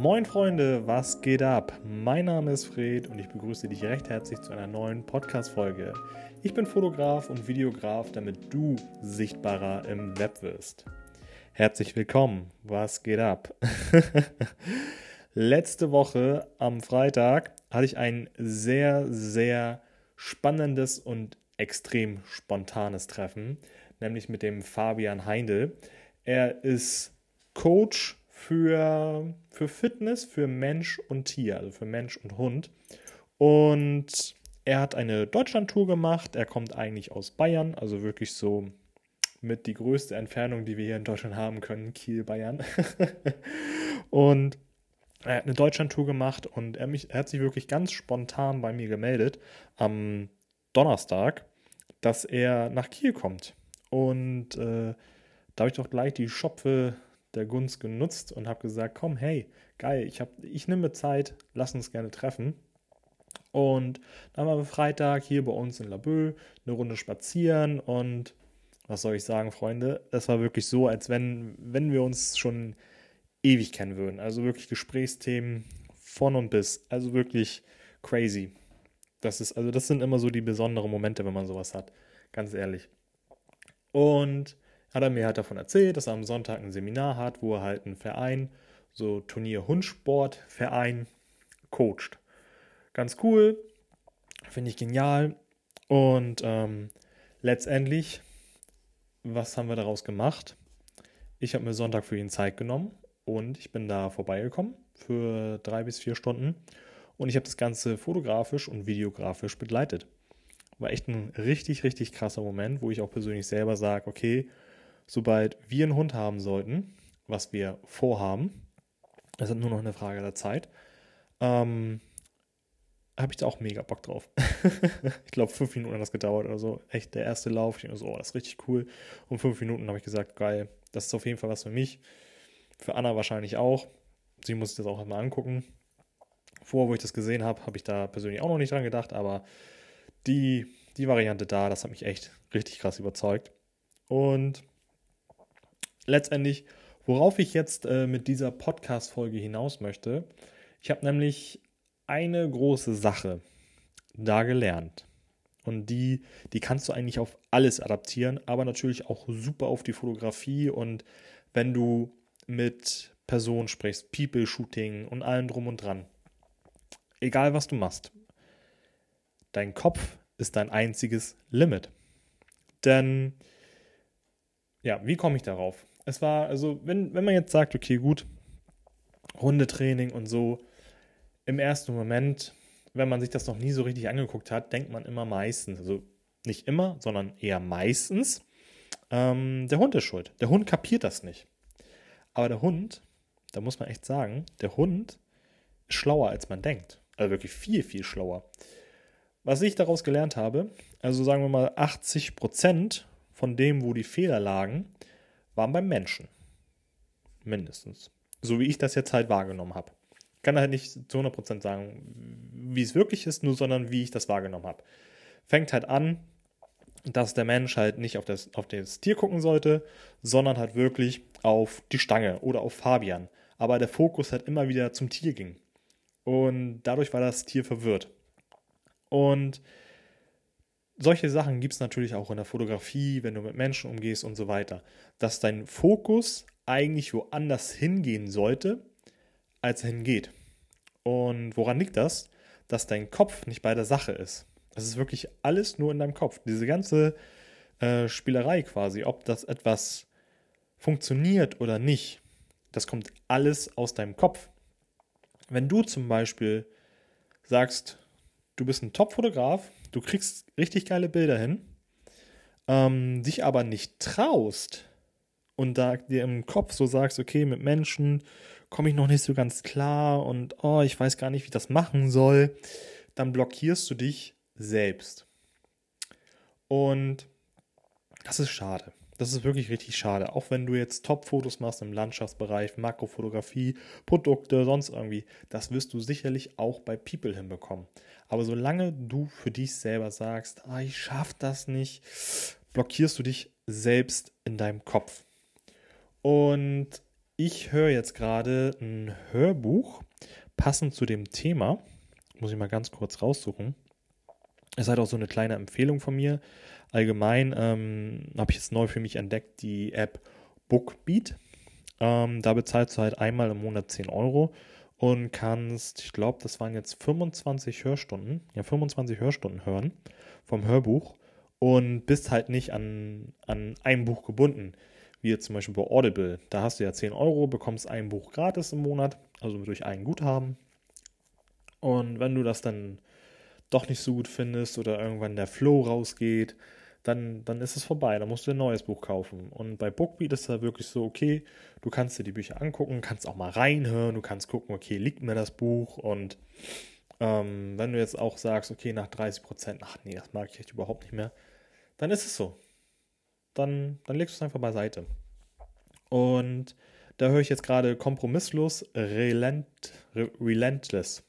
Moin Freunde, was geht ab? Mein Name ist Fred und ich begrüße dich recht herzlich zu einer neuen Podcast-Folge. Ich bin Fotograf und Videograf, damit du sichtbarer im Web wirst. Herzlich willkommen, was geht ab? Letzte Woche am Freitag hatte ich ein sehr, sehr spannendes und extrem spontanes Treffen, nämlich mit dem Fabian Heindl. Er ist Coach für, für Fitness, für Mensch und Tier, also für Mensch und Hund. Und er hat eine Deutschland-Tour gemacht. Er kommt eigentlich aus Bayern, also wirklich so mit die größte Entfernung, die wir hier in Deutschland haben können, Kiel, Bayern. und er hat eine Deutschland-Tour gemacht und er, mich, er hat sich wirklich ganz spontan bei mir gemeldet am Donnerstag, dass er nach Kiel kommt. Und äh, da habe ich doch gleich die Schopfe der Gunst genutzt und habe gesagt, komm, hey, geil, ich, ich nehme Zeit, lass uns gerne treffen. Und dann waren wir Freitag hier bei uns in Laboe eine Runde spazieren und was soll ich sagen, Freunde, es war wirklich so, als wenn, wenn wir uns schon ewig kennen würden. Also wirklich Gesprächsthemen von und bis. Also wirklich crazy. Das ist, also das sind immer so die besonderen Momente, wenn man sowas hat. Ganz ehrlich. Und hat er mir halt davon erzählt, dass er am Sonntag ein Seminar hat, wo er halt einen Verein, so Turnier Hundsport Verein, coacht. Ganz cool, finde ich genial. Und ähm, letztendlich, was haben wir daraus gemacht? Ich habe mir Sonntag für ihn Zeit genommen und ich bin da vorbeigekommen für drei bis vier Stunden und ich habe das Ganze fotografisch und videografisch begleitet. War echt ein richtig, richtig krasser Moment, wo ich auch persönlich selber sage, okay, sobald wir einen Hund haben sollten, was wir vorhaben, das ist nur noch eine Frage der Zeit, ähm, habe ich da auch mega Bock drauf. ich glaube, fünf Minuten hat das gedauert oder so. Echt der erste Lauf. Ich dachte so, oh, das ist richtig cool. Und fünf Minuten habe ich gesagt, geil, das ist auf jeden Fall was für mich. Für Anna wahrscheinlich auch. Sie muss sich das auch mal angucken. Vorher, wo ich das gesehen habe, habe ich da persönlich auch noch nicht dran gedacht, aber die, die Variante da, das hat mich echt richtig krass überzeugt. Und letztendlich, worauf ich jetzt äh, mit dieser Podcast-Folge hinaus möchte, ich habe nämlich eine große Sache da gelernt. Und die, die kannst du eigentlich auf alles adaptieren, aber natürlich auch super auf die Fotografie. Und wenn du mit Personen sprichst, People-Shooting und allem drum und dran, egal was du machst, dein Kopf ist dein einziges Limit. Denn, ja, wie komme ich darauf? Es war, also, wenn, wenn man jetzt sagt, okay, gut, Hundetraining und so, im ersten Moment, wenn man sich das noch nie so richtig angeguckt hat, denkt man immer meistens, also nicht immer, sondern eher meistens, ähm, der Hund ist schuld. Der Hund kapiert das nicht. Aber der Hund, da muss man echt sagen, der Hund ist schlauer, als man denkt. Also wirklich viel, viel schlauer. Was ich daraus gelernt habe, also sagen wir mal 80 Prozent von dem, wo die Fehler lagen, waren beim Menschen. Mindestens. So wie ich das jetzt halt wahrgenommen habe kann halt nicht zu 100% sagen, wie es wirklich ist, nur sondern wie ich das wahrgenommen habe. Fängt halt an, dass der Mensch halt nicht auf das, auf das Tier gucken sollte, sondern halt wirklich auf die Stange oder auf Fabian. Aber der Fokus halt immer wieder zum Tier ging. Und dadurch war das Tier verwirrt. Und solche Sachen gibt es natürlich auch in der Fotografie, wenn du mit Menschen umgehst und so weiter. Dass dein Fokus eigentlich woanders hingehen sollte, als er hingeht. Und woran liegt das? Dass dein Kopf nicht bei der Sache ist. Es ist wirklich alles nur in deinem Kopf. Diese ganze äh, Spielerei quasi, ob das etwas funktioniert oder nicht, das kommt alles aus deinem Kopf. Wenn du zum Beispiel sagst, du bist ein Top-Fotograf, du kriegst richtig geile Bilder hin, ähm, dich aber nicht traust und da dir im Kopf so sagst, okay, mit Menschen komme ich noch nicht so ganz klar und oh, ich weiß gar nicht, wie ich das machen soll, dann blockierst du dich selbst. Und das ist schade. Das ist wirklich richtig schade. Auch wenn du jetzt Top-Fotos machst im Landschaftsbereich, Makrofotografie, Produkte, sonst irgendwie, das wirst du sicherlich auch bei People hinbekommen. Aber solange du für dich selber sagst, ah, ich schaff das nicht, blockierst du dich selbst in deinem Kopf. Und ich höre jetzt gerade ein Hörbuch passend zu dem Thema. Muss ich mal ganz kurz raussuchen. Ist halt auch so eine kleine Empfehlung von mir. Allgemein ähm, habe ich jetzt neu für mich entdeckt die App Bookbeat. Ähm, da bezahlst du halt einmal im Monat 10 Euro und kannst, ich glaube, das waren jetzt 25 Hörstunden, ja 25 Hörstunden hören vom Hörbuch und bist halt nicht an, an ein Buch gebunden, wie jetzt zum Beispiel bei Audible. Da hast du ja 10 Euro, bekommst ein Buch gratis im Monat, also durch ein Guthaben. Und wenn du das dann doch nicht so gut findest oder irgendwann der Flow rausgeht, dann, dann ist es vorbei. Dann musst du ein neues Buch kaufen. Und bei Bookbeat ist halt wirklich so, okay, du kannst dir die Bücher angucken, kannst auch mal reinhören, du kannst gucken, okay, liegt mir das Buch und ähm, wenn du jetzt auch sagst, okay, nach 30 Prozent, ach nee, das mag ich echt überhaupt nicht mehr, dann ist es so. Dann, dann legst du es einfach beiseite. Und da höre ich jetzt gerade kompromisslos, relent, relentless.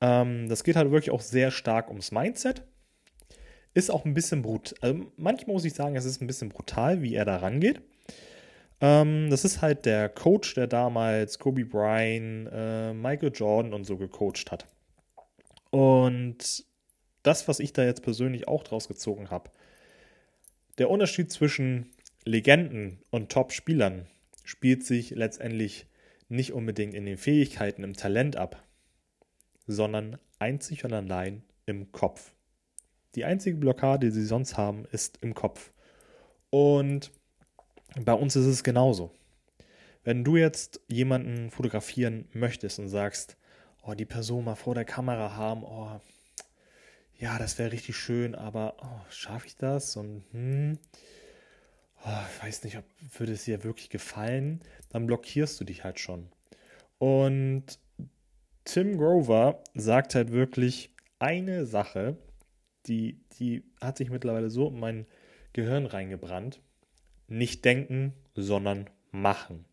Ähm, das geht halt wirklich auch sehr stark ums Mindset ist auch ein bisschen brutal. Also manchmal muss ich sagen, es ist ein bisschen brutal, wie er da rangeht. Ähm, das ist halt der Coach, der damals Kobe Bryant, äh, Michael Jordan und so gecoacht hat. Und das, was ich da jetzt persönlich auch draus gezogen habe, der Unterschied zwischen Legenden und Top-Spielern spielt sich letztendlich nicht unbedingt in den Fähigkeiten, im Talent ab, sondern einzig und allein im Kopf. Die einzige Blockade, die sie sonst haben, ist im Kopf. Und bei uns ist es genauso. Wenn du jetzt jemanden fotografieren möchtest und sagst, oh, die Person mal vor der Kamera haben, oh, ja, das wäre richtig schön, aber oh, schaffe ich das? Und hm, oh, ich weiß nicht, ob würde es dir wirklich gefallen, dann blockierst du dich halt schon. Und Tim Grover sagt halt wirklich eine Sache, die, die hat sich mittlerweile so in mein Gehirn reingebrannt. Nicht denken, sondern machen.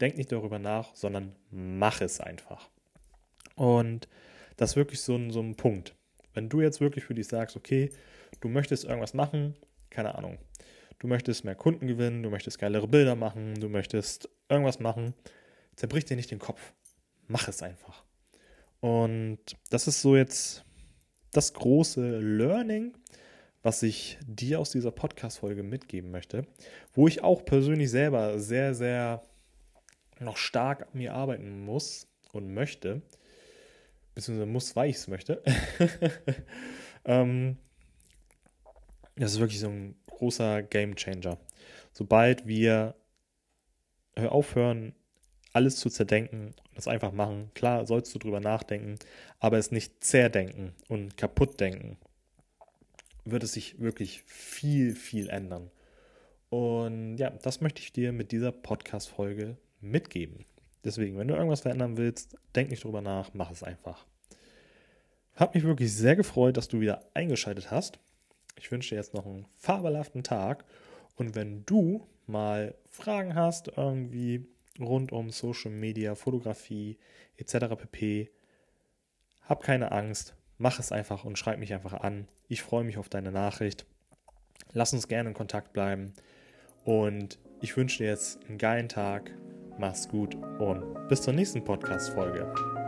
Denk nicht darüber nach, sondern mach es einfach. Und das ist wirklich so ein, so ein Punkt. Wenn du jetzt wirklich für dich sagst, okay, du möchtest irgendwas machen, keine Ahnung, du möchtest mehr Kunden gewinnen, du möchtest geilere Bilder machen, du möchtest irgendwas machen, zerbrich dir nicht den Kopf. Mach es einfach. Und das ist so jetzt das große Learning, was ich dir aus dieser Podcast-Folge mitgeben möchte, wo ich auch persönlich selber sehr, sehr noch stark an mir arbeiten muss und möchte, beziehungsweise muss, weil ich es möchte. ähm, das ist wirklich so ein großer Game Changer. Sobald wir aufhören, alles zu zerdenken das einfach machen. Klar, sollst du drüber nachdenken, aber es nicht zerdenken und kaputt denken, wird es sich wirklich viel, viel ändern. Und ja, das möchte ich dir mit dieser Podcast-Folge mitgeben. Deswegen, wenn du irgendwas verändern willst, denk nicht drüber nach, mach es einfach. Hat mich wirklich sehr gefreut, dass du wieder eingeschaltet hast. Ich wünsche dir jetzt noch einen fabelhaften Tag. Und wenn du mal Fragen hast, irgendwie rund um Social Media, Fotografie etc. pp. Hab keine Angst, mach es einfach und schreib mich einfach an. Ich freue mich auf deine Nachricht. Lass uns gerne in Kontakt bleiben und ich wünsche dir jetzt einen geilen Tag. Mach's gut und bis zur nächsten Podcast-Folge.